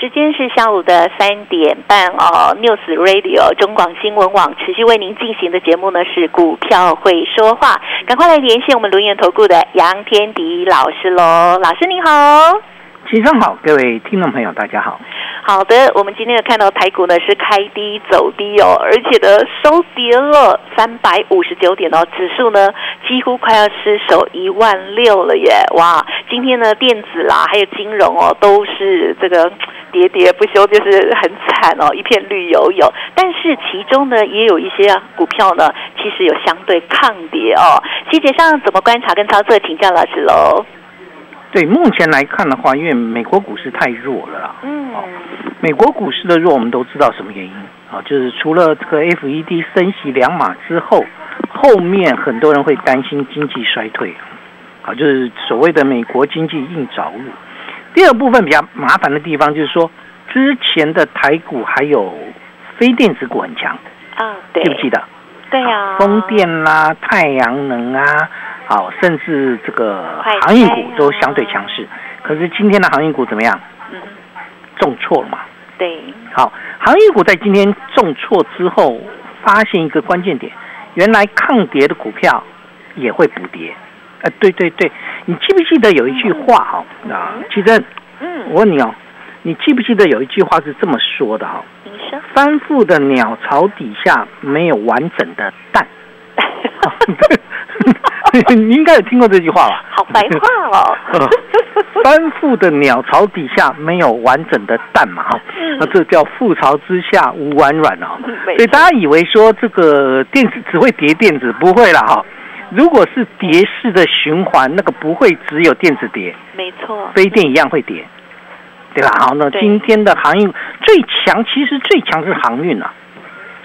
时间是下午的三点半哦，News Radio 中广新闻网持续为您进行的节目呢是股票会说话，赶快来连线我们轮研投顾的杨天迪老师喽，老师您好。先生好，各位听众朋友大家好。好的，我们今天呢看到台股呢是开低走低哦，而且呢收跌了三百五十九点哦，指数呢几乎快要失守一万六了耶！哇，今天呢电子啦还有金融哦都是这个喋喋不休，就是很惨哦，一片绿油油。但是其中呢也有一些股票呢其实有相对抗跌哦。细节上怎么观察跟操作，请教老师喽。对，目前来看的话，因为美国股市太弱了啦。嗯。美国股市的弱，我们都知道什么原因啊？就是除了这个 FED 升息两码之后，后面很多人会担心经济衰退，好，就是所谓的美国经济硬着陆。第二部分比较麻烦的地方就是说，之前的台股还有非电子股很强啊，记不记得？对呀。风电啦，太阳能啊。好，甚至这个航运股都相对强势，可是今天的航运股怎么样？嗯，重挫了嘛？对。好，航运股在今天重挫之后，发现一个关键点，原来抗跌的股票也会补跌。呃，对对对，你记不记得有一句话哈？啊，其实，嗯，我问你哦，你记不记得有一句话是这么说的哈？你说。翻覆的鸟巢底下没有完整的蛋。你应该有听过这句话吧？好白话哦。翻覆的鸟巢底下没有完整的蛋嘛？哈，那这叫覆巢之下无完卵哦。所以大家以为说这个电子只会叠电子，不会了哈。如果是跌式的循环，那个不会只有电子跌，没错，非电一样会跌，对吧？好，那今天的航运最强，其实最强是航运啊。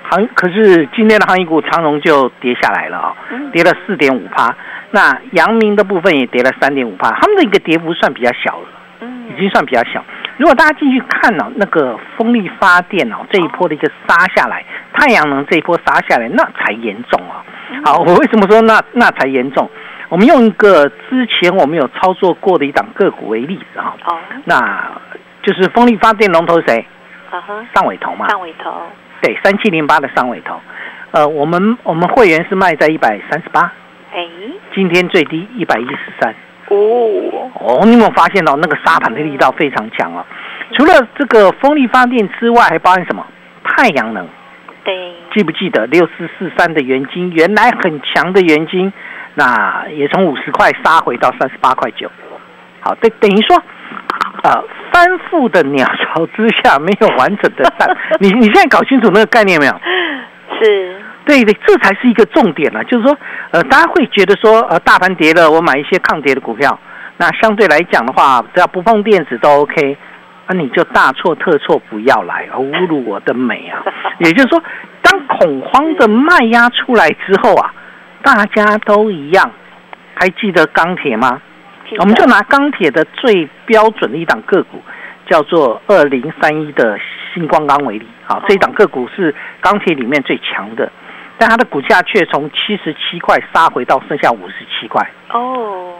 航可是今天的航运股长荣就跌下来了啊，跌了四点五趴。那阳明的部分也跌了三点五趴，他们的一个跌幅算比较小了，嗯，已经算比较小。如果大家进去看呢，那个风力发电哦这一波的一个杀下来，太阳能这一波杀下来，那才严重啊。好，我为什么说那那才严重？我们用一个之前我们有操作过的一档个股为例子哈，哦，那就是风力发电龙头谁？啊哈，上尾头嘛，上尾头。对，三七零八的上尾头，呃，我们我们会员是卖在一百三十八，哎，今天最低一百一十三，哦，哦，你有没有发现到那个沙盘的力道非常强啊？除了这个风力发电之外，还包含什么？太阳能，对，记不记得六四四三的元金，原来很强的元金，那也从五十块杀回到三十八块九，好，等等于说。啊，翻覆的鸟巢之下没有完整的蛋。你你现在搞清楚那个概念没有？是，对对，这才是一个重点了。就是说，呃，大家会觉得说，呃，大盘跌了，我买一些抗跌的股票，那相对来讲的话，只要不碰电子都 OK。那你就大错特错，不要来侮辱我的美啊！也就是说，当恐慌的卖压出来之后啊，大家都一样。还记得钢铁吗？我们就拿钢铁的最标准的一档个股，叫做二零三一的星光钢为例，好，这一档个股是钢铁里面最强的，但它的股价却从七十七块杀回到剩下五十七块。哦，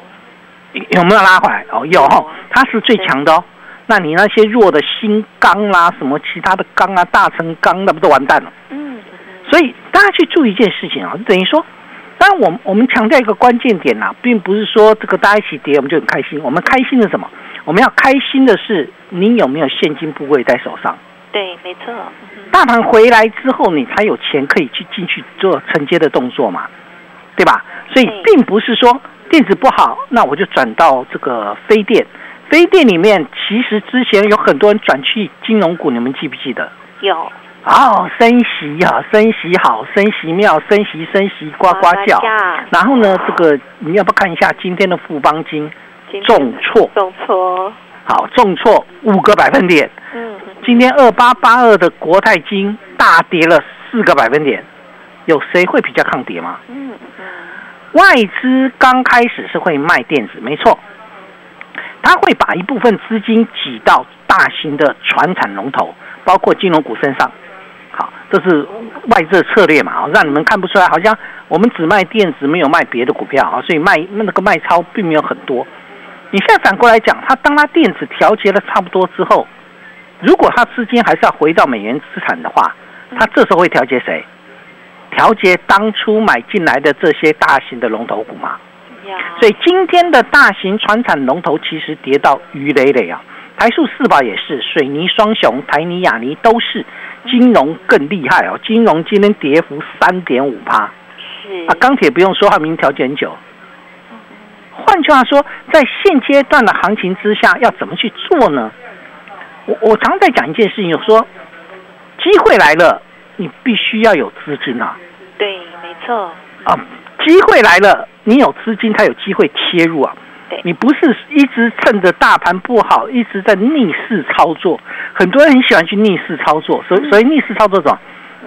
有没有拉回来？哦，有哈，它是最强的哦。那你那些弱的新钢啦，什么其他的钢啊，大成钢，那不都完蛋了？嗯，所以大家去注意一件事情啊，等于说。当然我我们强调一个关键点呐，并不是说这个大家一起跌我们就很开心。我们开心的什么？我们要开心的是你有没有现金部位在手上？对，没错。大盘回来之后，你才有钱可以去进去做承接的动作嘛，对吧？所以并不是说电子不好，那我就转到这个非电。非电里面其实之前有很多人转去金融股，你们记不记得？有。哦，升息啊，升息好，升息妙，升息升息呱呱叫。然后呢，这个你要不看一下今天的富邦金重挫，重挫，好，重挫五个百分点。嗯，今天二八八二的国泰金大跌了四个百分点，有谁会比较抗跌吗？嗯嗯，外资刚开始是会卖电子，没错，他会把一部分资金挤到大型的船产龙头，包括金融股身上。好，这是外资策略嘛？让你们看不出来，好像我们只卖电子，没有卖别的股票啊，所以卖那个卖超并没有很多。你现在反过来讲，他当他电子调节的差不多之后，如果他资金还是要回到美元资产的话，他这时候会调节谁？调节当初买进来的这些大型的龙头股嘛。所以今天的大型船产龙头其实跌到鱼累累啊，台塑四宝也是，水泥双雄台泥亚泥都是，金融更厉害哦，金融今天跌幅三点五趴。是啊，钢铁不用说，它明调节很久。换句话说，在现阶段的行情之下，要怎么去做呢？我我常在讲一件事情，有说机会来了，你必须要有资金啊。对，没错。啊，机会来了，你有资金才有机会切入啊。对你不是一直趁着大盘不好，一直在逆势操作。很多人很喜欢去逆势操作，所以所以逆势操作什么？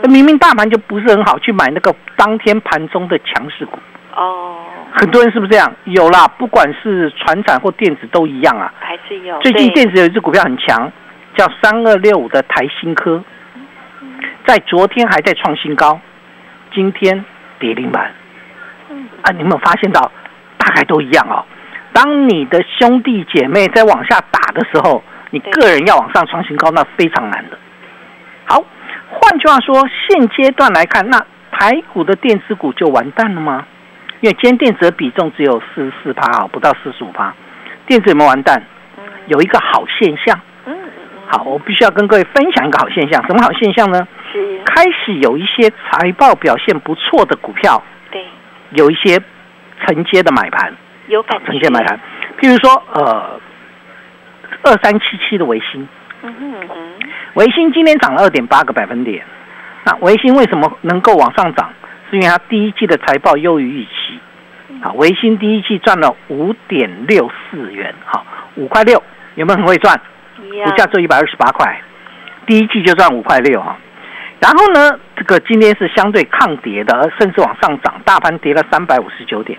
明明大盘就不是很好，去买那个当天盘中的强势股。哦，很多人是不是这样？有啦，不管是船产或电子都一样啊。还是有。最近对电子有一只股票很强，叫三二六五的台新科，在昨天还在创新高，今天跌停板。嗯啊，你有没有发现到，大概都一样哦。当你的兄弟姐妹在往下打的时候，你对个人要往上创新高，那非常难的。好，换句话说，现阶段来看，那台股的电子股就完蛋了吗？因为今天电子的比重只有四十四趴啊，不到四十五趴，电子有没有完蛋？嗯有一个好现象，好，我必须要跟各位分享一个好现象。什么好现象呢？是，开始有一些财报表现不错的股票，对，有一些承接的买盘，有感。承接买盘。譬如说，呃，二三七七的维新，嗯哼嗯哼，维新今天涨了二点八个百分点。那维新为什么能够往上涨？是因为它第一季的财报优于预期。啊，维新第一季赚了五点六四元，好，五块六，有没有很会赚？股价只有一百二十八块，第一季就赚五块六哈。然后呢，这个今天是相对抗跌的，而甚至往上涨，大盘跌了三百五十九点。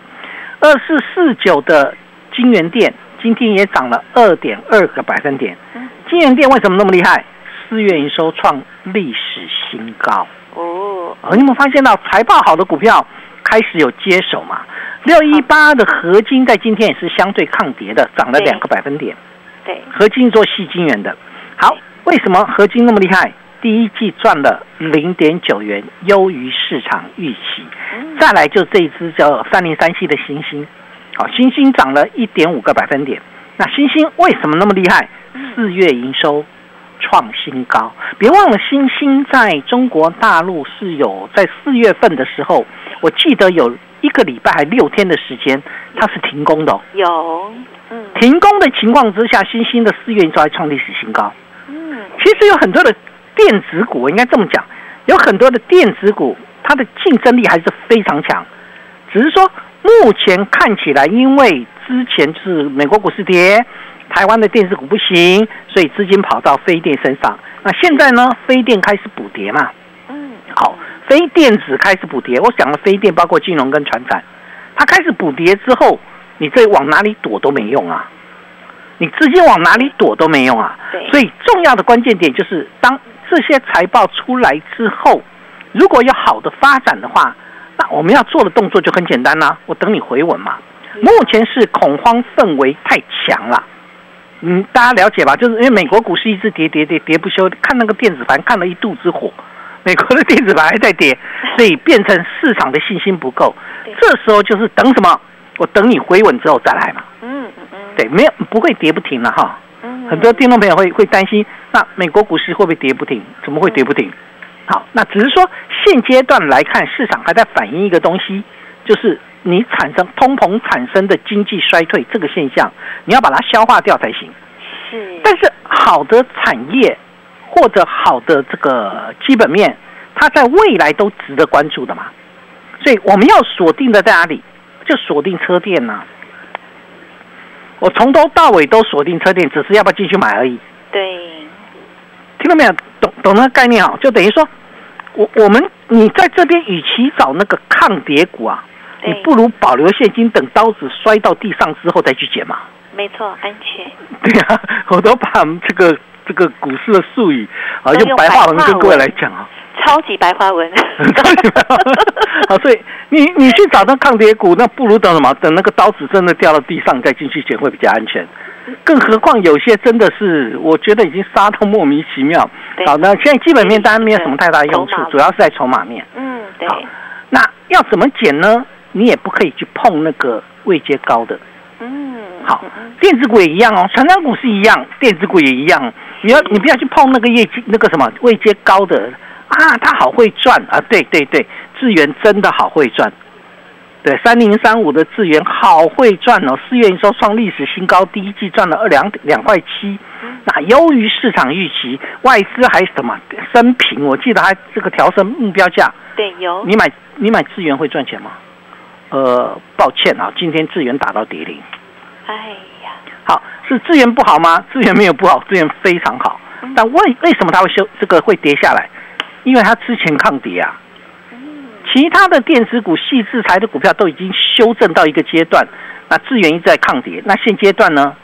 二四四九的金源店今天也涨了二点二个百分点。金源店为什么那么厉害？四月营收创历史新高。哦，哦，你有没有发现到财报好的股票开始有接手嘛？六一八的合金在今天也是相对抗跌的，涨了对两个百分点。对，合金做细晶圆的，好，为什么合金那么厉害？第一季赚了零点九元，优于市场预期。嗯再来就这一只叫三零三七的星星，好，星星涨了一点五个百分点。那星星为什么那么厉害？四月营收创新高，别忘了星星在中国大陆是有在四月份的时候，我记得有一个礼拜还六天的时间，它是停工的、哦。有，嗯停工的情况之下，星星的四月营收还创历史新高。嗯，其实有很多的电子股，应该这么讲，有很多的电子股，它的竞争力还是非常强。只是说，目前看起来，因为之前就是美国股市跌，台湾的电子股不行，所以资金跑到飞电身上。那现在呢，飞电开始补跌嘛，嗯，好，非电子开始补跌。我讲的非电包括金融跟船产，它开始补跌之后，你这往哪里躲都没用啊，你资金往哪里躲都没用啊。对所以重要的关键点就是，当这些财报出来之后，如果有好的发展的话，那我们要做的动作就很简单啦、我等你回稳嘛。目前是恐慌氛围太强了。嗯，大家了解吧？就是因为美国股市一直跌跌跌跌不休，看那个电子盘看了一肚子火，美国的电子盘还在跌，所以变成市场的信心不够。这时候就是等什么？我等你回稳之后再来嘛。嗯嗯嗯，对，没有不会跌不停了哈。嗯，很多听众朋友会会担心，那美国股市会不会跌不停？怎么会跌不停？好，那只是说现阶段来看，市场还在反映一个东西，就是你产生通膨产生的经济衰退这个现象，你要把它消化掉才行。是，但是好的产业或者好的这个基本面，它在未来都值得关注的嘛。所以我们要锁定的在哪里？就锁定车店呐、我从头到尾都锁定车店，只是要不要进去买而已。对，听到没有？懂懂那个概念啊？就等于说，我我们你在这边，与其找那个抗跌股啊，你不如保留现金，等刀子摔到地上之后再去捡嘛。没错，安全。对啊，我都把我们这个这个股市的术语啊，用用白话文跟各位文来讲啊。超级白花文，好，所以你你去找那抗跌股，那不如等什么？等那个刀子真的掉到地上再进去捡会比较安全。更何况有些真的是，我觉得已经杀到莫名其妙。好，那现在基本面当然没有什么太大用处，主要是在筹码面。嗯，对，好那要怎么减呢？你也不可以去碰那个位阶高的。嗯，好电子股也一样哦，成长股是一样，电子股也一样。你要你不要去碰那个业绩那个什么位阶高的啊，它好会赚啊！对对对，智源真的好会赚。对，三零三五的智源好会赚哦，四月营收创历史新高，第一季赚了二两两块七，那优于市场预期，外资还什么升平，我记得还这个调升目标价，对，有，你买你买智源会赚钱吗？呃，抱歉啊，今天智源打到跌停。哎呀，好，是资源不好吗？资源没有不好，资源非常好。嗯但为为什么它会修这个会跌下来？因为它之前抗跌啊。其他的电子股、细制材的股票都已经修正到一个阶段，那资源一直在抗跌。那现阶段呢，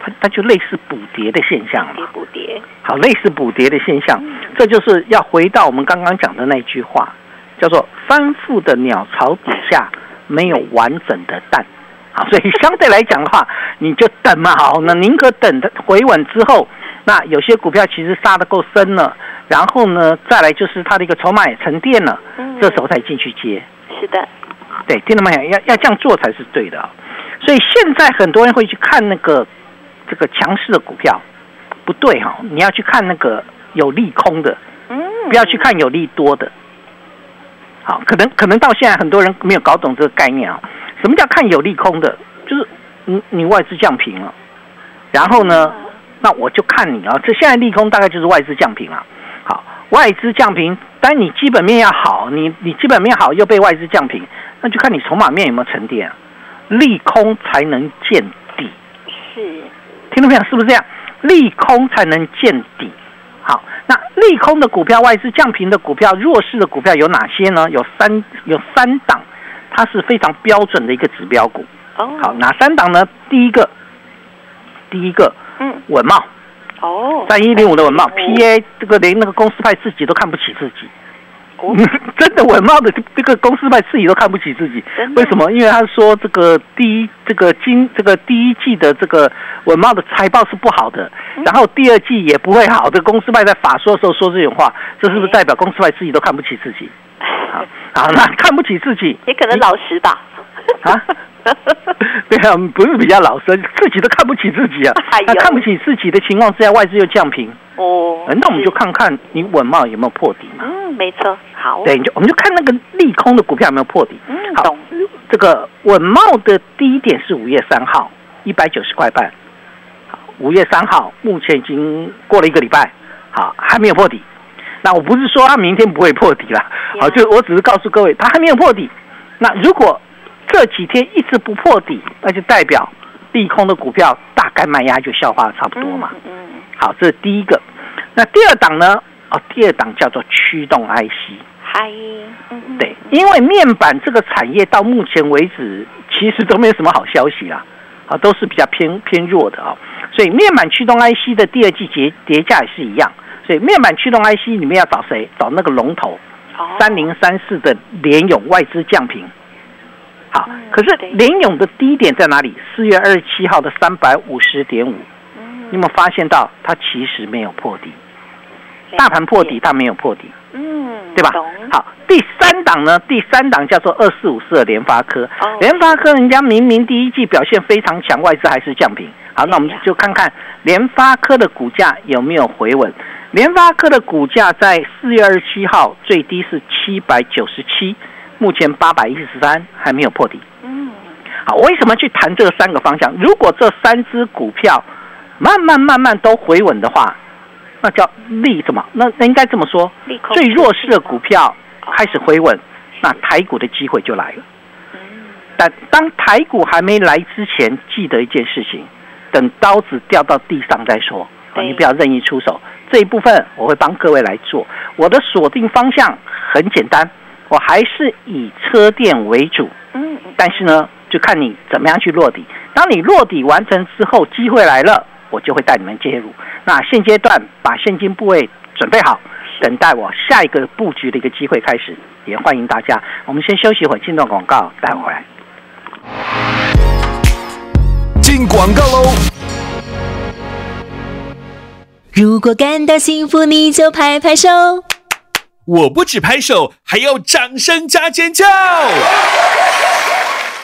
它它就类似补跌的现象跌嘛。不跌，好，类似补跌的现象，这就是要回到我们刚刚讲的那句话，叫做“翻覆的鸟巢底下没有完整的蛋”。好，所以相对来讲的话，你就等嘛。好，那宁可等它回稳之后，那有些股票其实杀得够深了，然后呢，再来就是它的一个筹码也沉淀了，嗯这时候才进去接。是的，对，听到没有？要要这样做才是对的啊、所以现在很多人会去看那个这个强势的股票，不对哈、你要去看那个有利空的，嗯，不要去看有利多的。好，可能可能到现在很多人没有搞懂这个概念啊。什么叫看有利空的？就是你你外资降平了，然后呢，那我就看你啊。这现在利空大概就是外资降平了。好，外资降平，但你基本面要好，你你基本面好又被外资降平，那就看你筹码面有没有沉淀啊。利空才能见底。是，听众朋友是不是这样？利空才能见底。好，那利空的股票、外资降平的股票、弱势的股票有哪些呢？有三有三档，它是非常标准的一个指标股。哦，好，哪三档呢？第一个，第一个嗯，稳茂，哦，三一零五的文茂哦，PA 这个连那个公司派自己都看不起自己。哦 真的文茂的这个公司派自己都看不起自己为什么？因为他说这个第一这个今这个第一季的这个文茂的财报是不好的，嗯然后第二季也不会好。这个公司派在法说的时候说这种话，这是不是哎代表公司派自己都看不起自己？好，好，那看不起自己也可能老实吧，啊？对啊，不是比较老实，自己都看不起自己啊哎呦。那看不起自己的情况之下，外资又降平，哦呃，那我们就看看你稳茂有没有破底嘛。嗯，没错，好，对，你就我们就看那个利空的股票有没有破底。嗯，好，这个稳茂的低点是五月三号，一百九十块半。好，五月三号，目前已经过了一个礼拜，好，还没有破底。那我不是说它明天不会破底了，好，就我只是告诉各位，它还没有破底。那如果这几天一直不破底，那就代表利空的股票大概卖压就消化的差不多嘛。好，这是第一个。那第二档呢？哦，第二档叫做驱动 IC。嗨，对，因为面板这个产业到目前为止其实都没有什么好消息啦，啊，都是比较偏偏弱的啊、所以面板驱动 IC 的第二季节跌价也是一样，所以面板驱动 IC 里面要找谁？找那个龙头哦三零三四的联勇外资降平。好嗯，可是对联咏的低点在哪里？四月二十七号的三百五十点五，嗯你有没有发现到它其实没有破底？大盘破底，，它没有破底。嗯，对吧？好，第三档呢？第三档叫做二四五四的联发科。哦联发科人家明明第一季表现非常强，外资还是降平。好，那我们就看看联发科的股价有没有回稳。联发科的股价在四月二十七号最低是七百九十七，目前八百一十三，还没有破底。嗯，好，为什么去谈这三个方向？如果这三只股票慢慢慢慢都回稳的话，那叫利什么？那那应该这么说，最弱势的股票开始回稳，那台股的机会就来了。嗯，但当台股还没来之前，记得一件事情：等刀子掉到地上再说。你不要任意出手，这一部分我会帮各位来做。我的锁定方向很简单，我还是以车电为主。嗯，但是呢，就看你怎么样去落底。当你落底完成之后，机会来了，我就会带你们介入。那现阶段把现金部位准备好，等待我下一个布局的一个机会开始。也欢迎大家，我们先休息一会儿，进段广告，待会回来。进广告喽！如果感到幸福，你就拍拍手。我不止拍手，还要掌声加尖叫！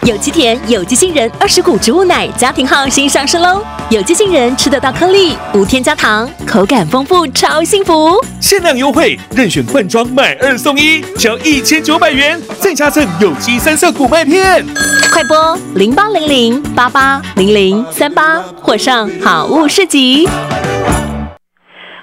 有机甜有机杏仁二十谷植物奶家庭号新上市喽！有机杏仁吃得到颗粒，无添加糖，口感丰富，超幸福！限量优惠，任选罐装买二送一，只要一千九百元，再加赠有机三色谷麦片。快播零八零零八八零零三八，或上好物市集。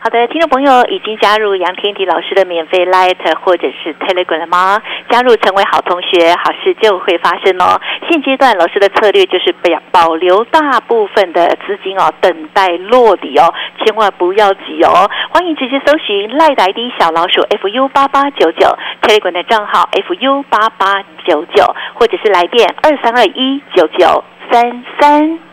好的，听众朋友已经加入杨天迪老师的免费 Light 或者是 Telegram 了吗？加入成为好同学，好事就会发生哦。现阶段老师的策略就是保保留大部分的资金哦，等待落底哦，千万不要急哦。欢迎直接搜寻赖呆的小老鼠 fu 八八九九 Telegram 的账号 fu 八八九九，或者是来电二三二一九九三三。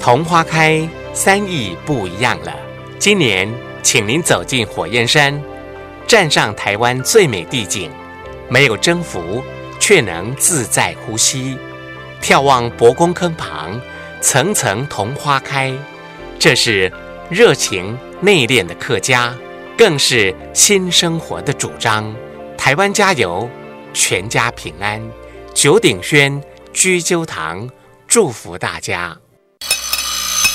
桐花开，三意不一样了。今年，请您走进火焰山，站上台湾最美地景，没有征服，却能自在呼吸。眺望博公坑旁，层层桐花开，这是热情内敛的客家，更是新生活的主张。台湾加油，全家平安。九鼎轩居鸠堂祝福大家。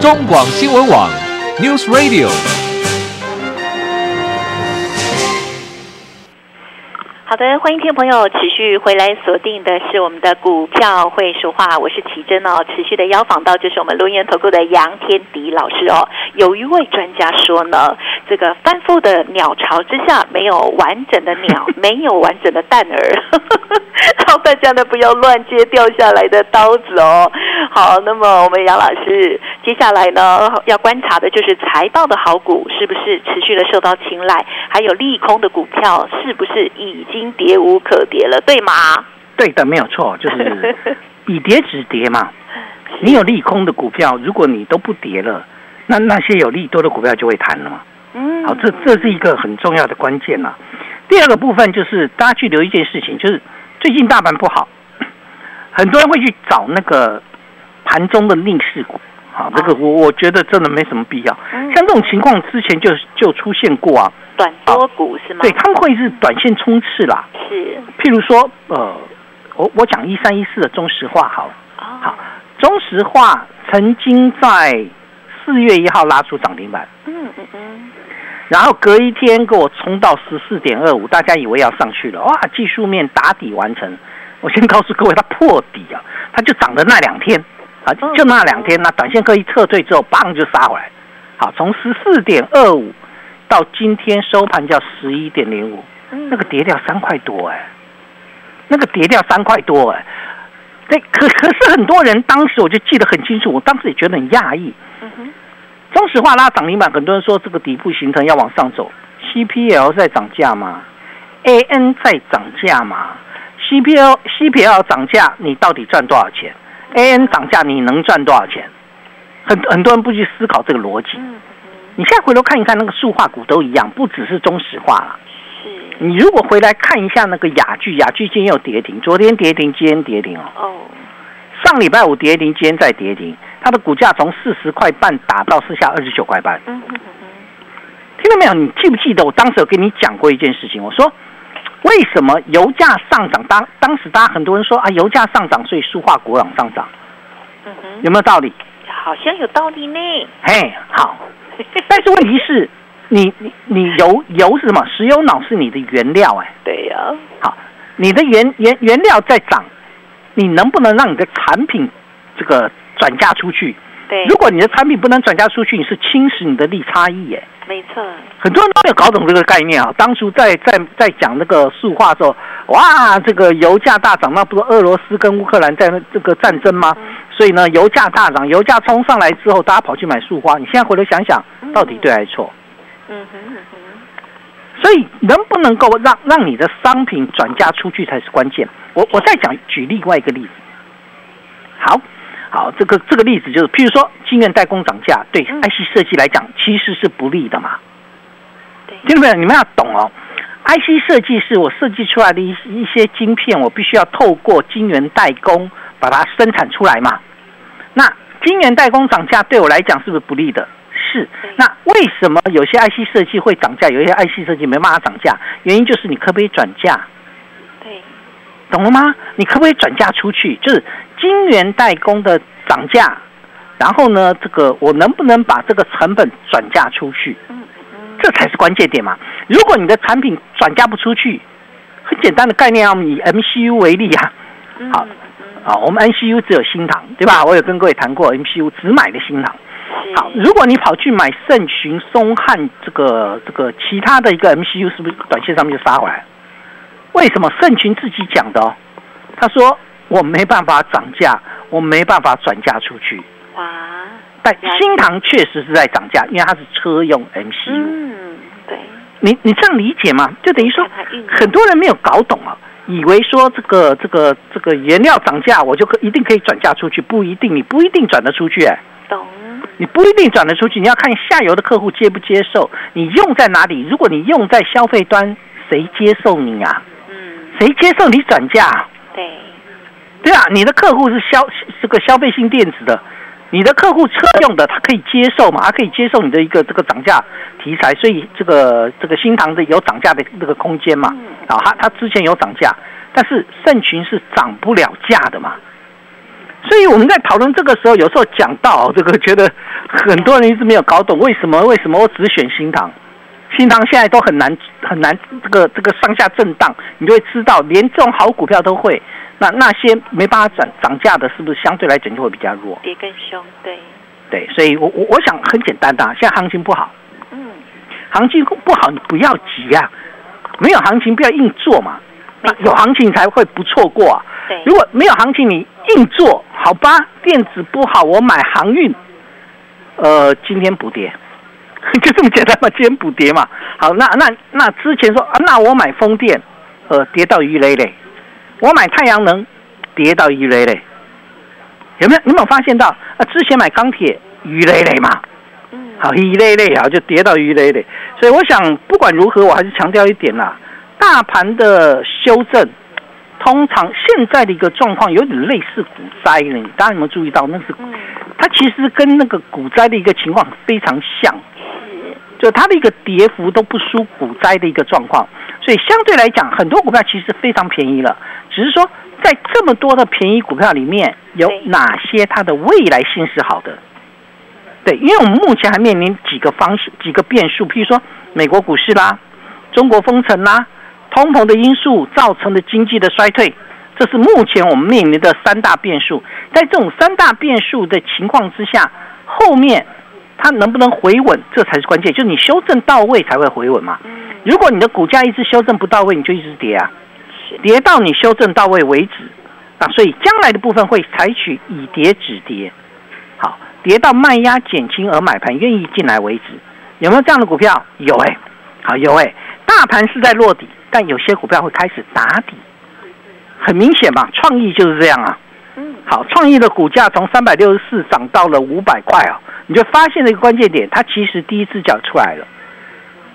中广新闻网，News Radio。好的，欢迎听众朋友持续回来锁定的是我们的股票会说话，我是奇珍哦。持续的邀访到就是我们录音投顾的杨天迪老师哦。有一位专家说呢，这个翻覆的鸟巢之下没有完整的鸟，没有完整的蛋儿，好，大家呢不要乱接掉下来的刀子哦。好，那么我们杨老师接下来呢要观察的就是财报的好股是不是持续的受到青睐，还有利空的股票是不是已经。跌无可跌了，对吗？对的，没有错，就是 以跌止跌嘛。你有利空的股票，如果你都不跌了，那那些有利多的股票就会弹了嘛。嗯，好，这这是一个很重要的关键呐。第二个部分就是大家去留一件事情，就是最近大盘不好，很多人会去找那个盘中的逆势股。好，这个我我觉得真的没什么必要。像这种情况之前就就出现过啊。短多股是吗？对，他们会是短线冲刺啦。是，譬如说，呃，我我讲一三一四的中石化好了。好，中石化曾经在四月一号拉出涨停板。嗯嗯嗯。然后隔一天给我冲到十四点二五，大家以为要上去了，哇！技术面打底完成。我先告诉各位，它破底啊，它就涨的那两天啊，就那两天，那短线客一撤退之后，棒就杀回来。好，从十四点二五。到今天收盘叫十一点零五，那个跌掉三块多哎，那个跌掉三块多哎，对，可可是很多人当时我就记得很清楚，我当时也觉得很讶异。中石化拉涨停板，很多人说这个底部形成要往上走，CPL 在涨价吗？AN 在涨价吗？CPL CPL 涨价，你到底赚多少钱？AN 涨价，你能赚多少钱？很很多人不去思考这个逻辑。嗯你现在回头看一看，那个塑化股都一样，不只是中石化了。是你如果回来看一下那个雅居，雅居今天又跌停，昨天跌停，今天跌停哦。哦，上礼拜五跌停，今天再跌停，它的股价从四十块半打到剩下二十九块半。嗯哼哼听到没有？你记不记得我当时有跟你讲过一件事情？我说为什么油价上涨？当当时大家很多人说啊，油价上涨，所以塑化股往上涨，有没有道理？好像有道理呢。嘿，好。但是问题是，你你你油油是什么？石油脑是你的原料哎、对呀，好，你的原原原料在涨，你能不能让你的产品这个转嫁出去？对，如果你的产品不能转嫁出去，你是侵蚀你的利差异耶。没错，很多人都没有搞懂这个概念啊！当初在在在讲那个塑化的时候，哇，这个油价大涨，那不是俄罗斯跟乌克兰在那这个战争吗？所以呢，油价大涨，油价冲上来之后，大家跑去买塑化。你现在回头想想，到底对还是错？嗯哼嗯哼，所以能不能够让让你的商品转嫁出去才是关键。我我再讲举另外一个例子。好，好，这个这个例子就是，譬如说晶圆代工涨价，对嗯 IC 设计来讲其实是不利的嘛。对，听到没有，你们要懂哦。IC 设计是我设计出来的一一些晶片，我必须要透过晶圆代工把它生产出来嘛。那晶圆代工涨价对我来讲是不是不利的？是。那为什么有些 IC 设计会涨价，有一些 IC 设计没办法涨价？原因就是你可不可以转嫁？对，懂了吗？你可不可以转嫁出去？就是晶圆代工的涨价，然后呢，这个我能不能把这个成本转嫁出去？嗯嗯，这才是关键点嘛。如果你的产品转嫁不出去，很简单的概念啊，我们以 MCU 为例啊，嗯好啊，我们 MCU 只有新塘，对吧？我有跟各位谈过，MCU 只买的新塘。是好，如果你跑去买盛群、松汉这个这个其他的一个 MCU，是不是短线上面就杀回来？为什么盛群自己讲的哦？他说我没办法涨价，我没办法转嫁出去。哇，但新塘确实是在涨价，因为它是车用 MCU。嗯，对，你你这样理解吗？就等于说很多人没有搞懂啊，以为说这个这个这个原料涨价，我就可一定可以转嫁出去，不一定，你不一定转得出去、哎，懂，你不一定转得出去，你要看下游的客户接不接受，你用在哪里？如果你用在消费端，谁接受你啊？嗯，谁接受你转嫁？对，对啊，你的客户是消这个消费性电子的，你的客户车用的，他可以接受嘛？他可以接受你的一个这个涨价题材，所以这个这个新塘的有涨价的这个空间嘛？啊，他他之前有涨价，但是盛群是涨不了价的嘛？所以我们在讨论这个时候，有时候讲到这个，觉得很多人一直没有搞懂为什么为什么我只选新塘。新塘现在都很难很难，这个这个上下震荡，你就会知道，连这种好股票都会。那那些没办法涨涨价的，是不是相对来讲就会比较弱？跌更凶，对，对，所以我我我想很简单的、啊，现在行情不好，嗯，行情不好你不要急呀、没有行情不要硬做嘛，那有行情才会不错过啊。对，如果没有行情你硬做，好吧，电子不好，我买航运，呃，今天补跌，就这么简单嘛，今天补跌嘛。好，那那那之前说啊，那我买风电，呃，跌到鱼雷嘞，我买太阳能，跌到鱼雷嘞，有没有？你有没有发现到啊？之前买钢铁鱼雷雷嘛，嗯，好，鱼雷雷好就跌到鱼雷雷，所以我想不管如何，我还是强调一点啦，大盘的修正，通常现在的一个状况有点类似股灾了，你大家有没有注意到？那是嗯，它其实跟那个股灾的一个情况非常像，就它的一个跌幅都不输股灾的一个状况，所以相对来讲，很多股票其实非常便宜了，只是说在这么多的便宜股票里面，有哪些它的未来性是好的？对，因为我们目前还面临几个方式、几个变数，譬如说美国股市啦、中国封城啦、通膨的因素造成的经济的衰退，这是目前我们面临的三大变数。在这种三大变数的情况之下，后面它能不能回稳，这才是关键。就是你修正到位才会回稳嘛。嗯，如果你的股价一直修正不到位，你就一直跌啊，跌到你修正到位为止。啊，所以将来的部分会采取以跌止跌，好，跌到卖压减轻而买盘愿意进来为止。有没有这样的股票？有哎、好有哎、大盘是在落底，但有些股票会开始打底，很明显嘛，创意就是这样啊。嗯，好，创意的股价从三百六十四涨到了五百块啊，你就发现了一个关键点，它其实第一只脚出来了。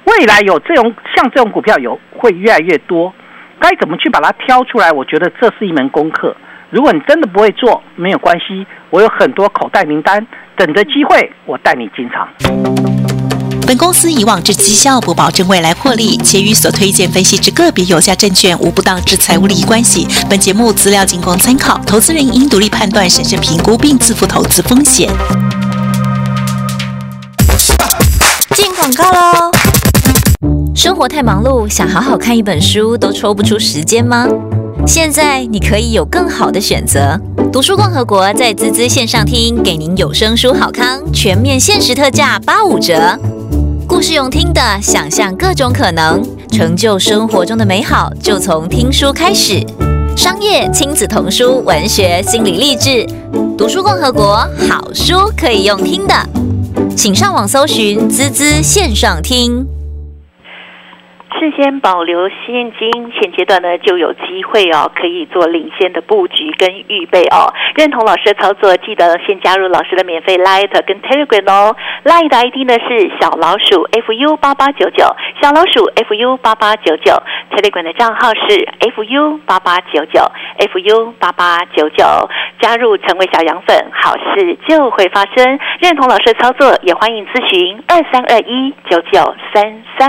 未来有这种像这种股票有会越来越多，该怎么去把它挑出来？我觉得这是一门功课。如果你真的不会做，没有关系，我有很多口袋名单，等着机会，我带你进场。本公司以往之绩效不保证未来获利，且与所推荐分析之个别有价证券无不当之财务利益关系。本节目资料仅供参考，投资人应独立判断、审慎评估并自负投资风险。进广告喽！生活太忙碌，想好好看一本书都抽不出时间吗？现在你可以有更好的选择。读书共和国在滋滋线上听，给您有声书好康全面限时特价八五折。故事用听的，想象各种可能，成就生活中的美好，就从听书开始。商业、亲子童书、文学、心理励志，读书共和国好书可以用听的，请上网搜寻“滋滋线上听”。事先保留现金，现阶段呢就有机会哦，可以做领先的布局跟预备哦。认同老师的操作，记得先加入老师的免费 Light 跟 Telegram 哦。Light 的 ID 呢是小老鼠 fu 八八九九，小老鼠 fu 八八九九。Telegram 的账号是 fu 八八九九，fu 八八九九。加入成为小羊粉，好事就会发生。认同老师的操作，也欢迎咨询二三二一九九三三。